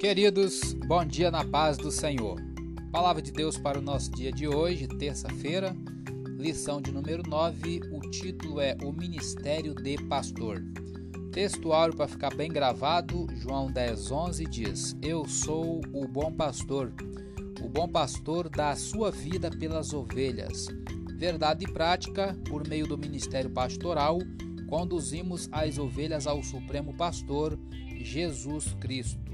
Queridos, bom dia na paz do Senhor. Palavra de Deus para o nosso dia de hoje, terça-feira, lição de número 9. O título é O Ministério de Pastor. Textuário para ficar bem gravado, João 10, 11 diz: Eu sou o bom pastor. O bom pastor dá a sua vida pelas ovelhas. Verdade e prática, por meio do ministério pastoral, conduzimos as ovelhas ao Supremo Pastor, Jesus Cristo.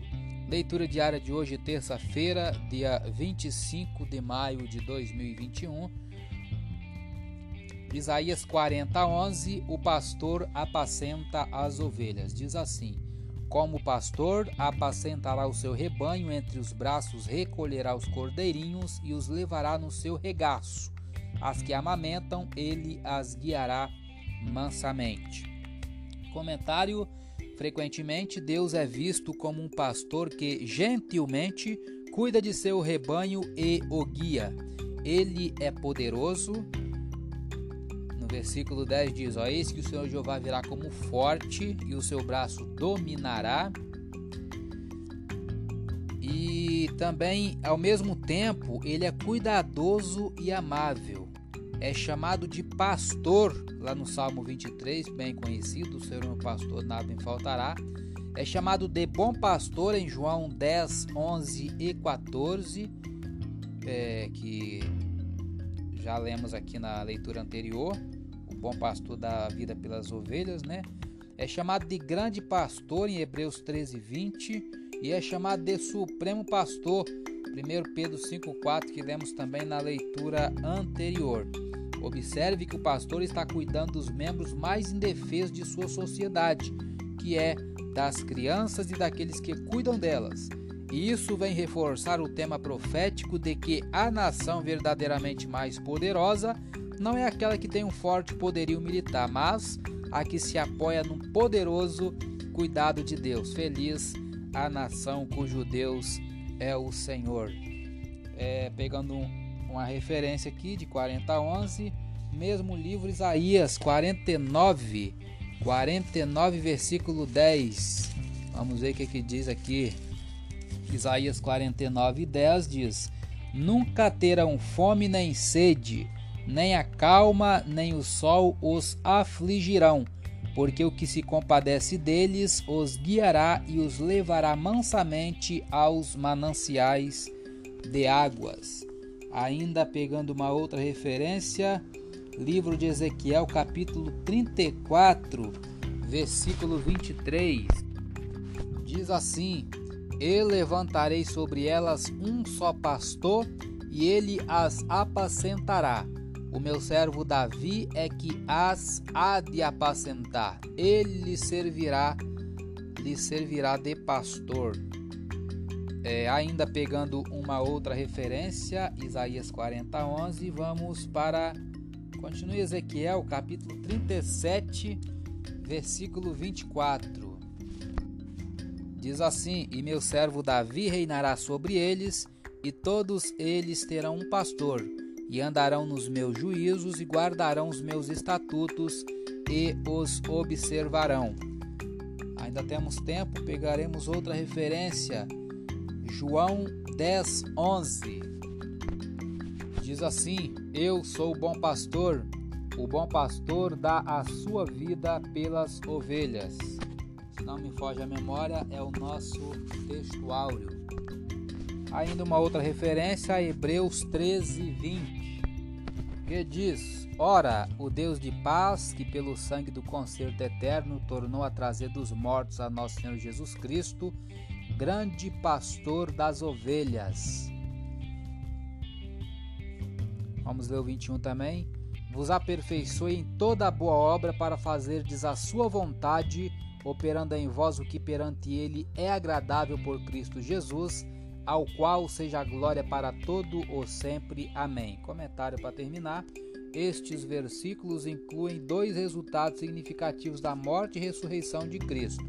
Leitura diária de hoje, terça-feira, dia 25 de maio de 2021. Isaías 40, 11. O pastor apacenta as ovelhas. Diz assim: Como pastor apacentará o seu rebanho, entre os braços recolherá os cordeirinhos e os levará no seu regaço. As que amamentam, ele as guiará mansamente. Comentário Frequentemente, Deus é visto como um pastor que gentilmente cuida de seu rebanho e o guia. Ele é poderoso. No versículo 10 diz: Ó, eis que o Senhor Jeová virá como forte e o seu braço dominará. E também, ao mesmo tempo, ele é cuidadoso e amável é chamado de pastor, lá no Salmo 23, bem conhecido, o Senhor é meu pastor, nada me faltará. É chamado de bom pastor em João 10, 11 e 14, é, que já lemos aqui na leitura anterior. O bom pastor dá vida pelas ovelhas, né? É chamado de grande pastor em Hebreus 13, 20 e é chamado de supremo pastor 1 Pedro 5,4 que lemos também na leitura anterior. Observe que o pastor está cuidando dos membros mais indefesos de sua sociedade, que é das crianças e daqueles que cuidam delas. E isso vem reforçar o tema profético de que a nação verdadeiramente mais poderosa não é aquela que tem um forte poderio militar, mas a que se apoia num poderoso cuidado de Deus. Feliz a nação cujo Deus é o Senhor. É, pegando um, uma referência aqui de 40 a 11, mesmo livro Isaías 49, 49 versículo 10. Vamos ver o que, que diz aqui. Isaías 49, 10 diz: Nunca terão fome nem sede, nem a calma, nem o sol os afligirão, porque o que se compadece deles os guiará e os levará mansamente aos mananciais de águas. Ainda pegando uma outra referência, livro de Ezequiel, capítulo 34, versículo 23, diz assim: E levantarei sobre elas um só pastor, e ele as apacentará. O meu servo Davi é que as há de apacentar. Ele lhe servirá, lhe servirá de pastor. É, ainda pegando uma outra referência, Isaías 40, 11, vamos para. Continue Ezequiel, capítulo 37, versículo 24. Diz assim: E meu servo Davi reinará sobre eles, e todos eles terão um pastor, e andarão nos meus juízos, e guardarão os meus estatutos, e os observarão. Ainda temos tempo, pegaremos outra referência João 10, 11 diz assim: Eu sou o bom pastor, o bom pastor dá a sua vida pelas ovelhas. Se não me foge a memória, é o nosso textuário. Ainda uma outra referência, Hebreus 13, 20, que diz: Ora, o Deus de paz, que pelo sangue do concerto eterno tornou a trazer dos mortos a nosso Senhor Jesus Cristo, grande pastor das ovelhas. Vamos ler o 21 também. Vos aperfeiçoe em toda a boa obra para fazerdes a sua vontade, operando em vós o que perante ele é agradável por Cristo Jesus, ao qual seja a glória para todo o sempre. Amém. Comentário para terminar. Estes versículos incluem dois resultados significativos da morte e ressurreição de Cristo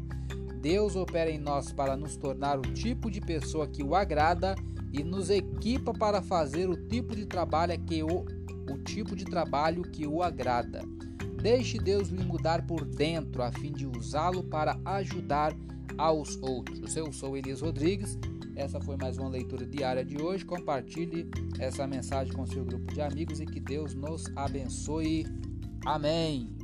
Deus opera em nós para nos tornar o tipo de pessoa que o agrada e nos equipa para fazer o tipo de trabalho que o, o tipo de trabalho que o agrada. Deixe Deus lhe mudar por dentro a fim de usá-lo para ajudar aos outros. Eu sou Elias Rodrigues. Essa foi mais uma leitura diária de hoje. Compartilhe essa mensagem com seu grupo de amigos e que Deus nos abençoe. Amém.